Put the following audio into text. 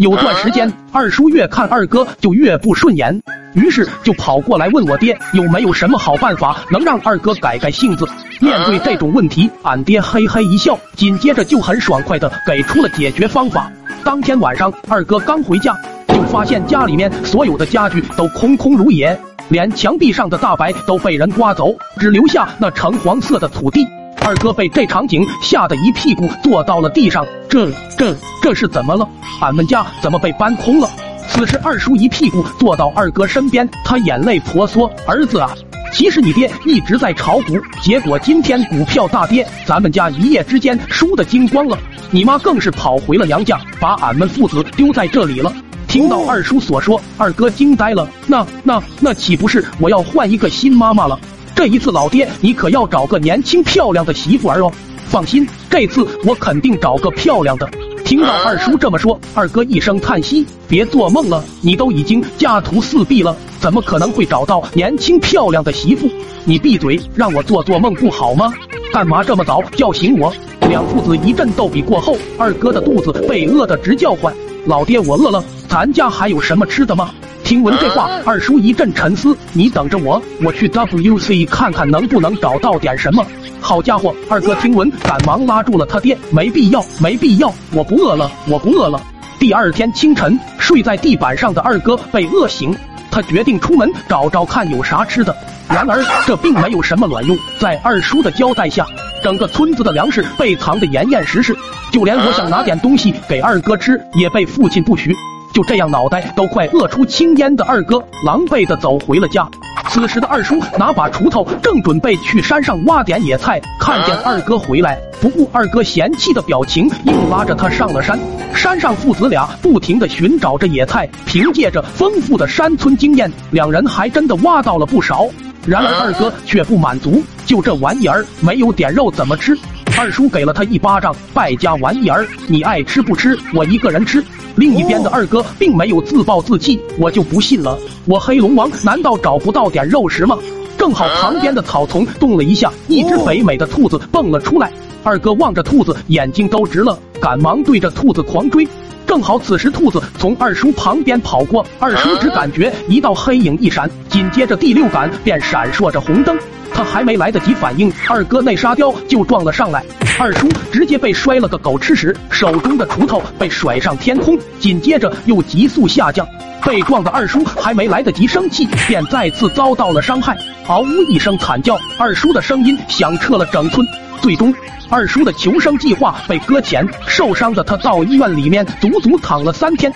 有段时间，二叔越看二哥就越不顺眼，于是就跑过来问我爹有没有什么好办法能让二哥改改性子。面对这种问题，俺爹嘿嘿一笑，紧接着就很爽快的给出了解决方法。当天晚上，二哥刚回家，就发现家里面所有的家具都空空如也，连墙壁上的大白都被人刮走，只留下那橙黄色的土地。二哥被这场景吓得一屁股坐到了地上，这这这是怎么了？俺们家怎么被搬空了？此时二叔一屁股坐到二哥身边，他眼泪婆娑：“儿子啊，其实你爹一直在炒股，结果今天股票大跌，咱们家一夜之间输得精光了。你妈更是跑回了娘家，把俺们父子丢在这里了。”听到二叔所说，二哥惊呆了：“那那那岂不是我要换一个新妈妈了？”这一次，老爹，你可要找个年轻漂亮的媳妇儿哦。放心，这次我肯定找个漂亮的。听到二叔这么说，二哥一声叹息：“别做梦了，你都已经家徒四壁了，怎么可能会找到年轻漂亮的媳妇？你闭嘴，让我做做梦不好吗？干嘛这么早叫醒我？”两父子一阵逗比过后，二哥的肚子被饿得直叫唤：“老爹，我饿了，咱家还有什么吃的吗？”听闻这话，二叔一阵沉思。你等着我，我去 WC 看看能不能找到点什么。好家伙，二哥听闻，赶忙拉住了他爹。没必要，没必要，我不饿了，我不饿了。第二天清晨，睡在地板上的二哥被饿醒，他决定出门找找看有啥吃的。然而这并没有什么卵用，在二叔的交代下，整个村子的粮食被藏得严严实实，就连我想拿点东西给二哥吃，也被父亲不许。就这样，脑袋都快饿出青烟的二哥狼狈的走回了家。此时的二叔拿把锄头，正准备去山上挖点野菜，看见二哥回来，不顾二哥嫌弃的表情，硬拉着他上了山。山上父子俩不停的寻找着野菜，凭借着丰富的山村经验，两人还真的挖到了不少。然而二哥却不满足，就这玩意儿没有点肉怎么吃？二叔给了他一巴掌，败家玩意儿，你爱吃不吃？我一个人吃。另一边的二哥并没有自暴自弃，我就不信了，我黑龙王难道找不到点肉食吗？正好旁边的草丛动了一下，一只肥美的兔子蹦了出来。二哥望着兔子，眼睛都直了，赶忙对着兔子狂追。正好此时兔子从二叔旁边跑过，二叔只感觉一道黑影一闪，紧接着第六感便闪烁着红灯。他还没来得及反应，二哥那沙雕就撞了上来，二叔直接被摔了个狗吃屎，手中的锄头被甩上天空，紧接着又急速下降。被撞的二叔还没来得及生气，便再次遭到了伤害，嗷呜一声惨叫，二叔的声音响彻了整村。最终，二叔的求生计划被搁浅，受伤的他到医院里面足足躺了三天。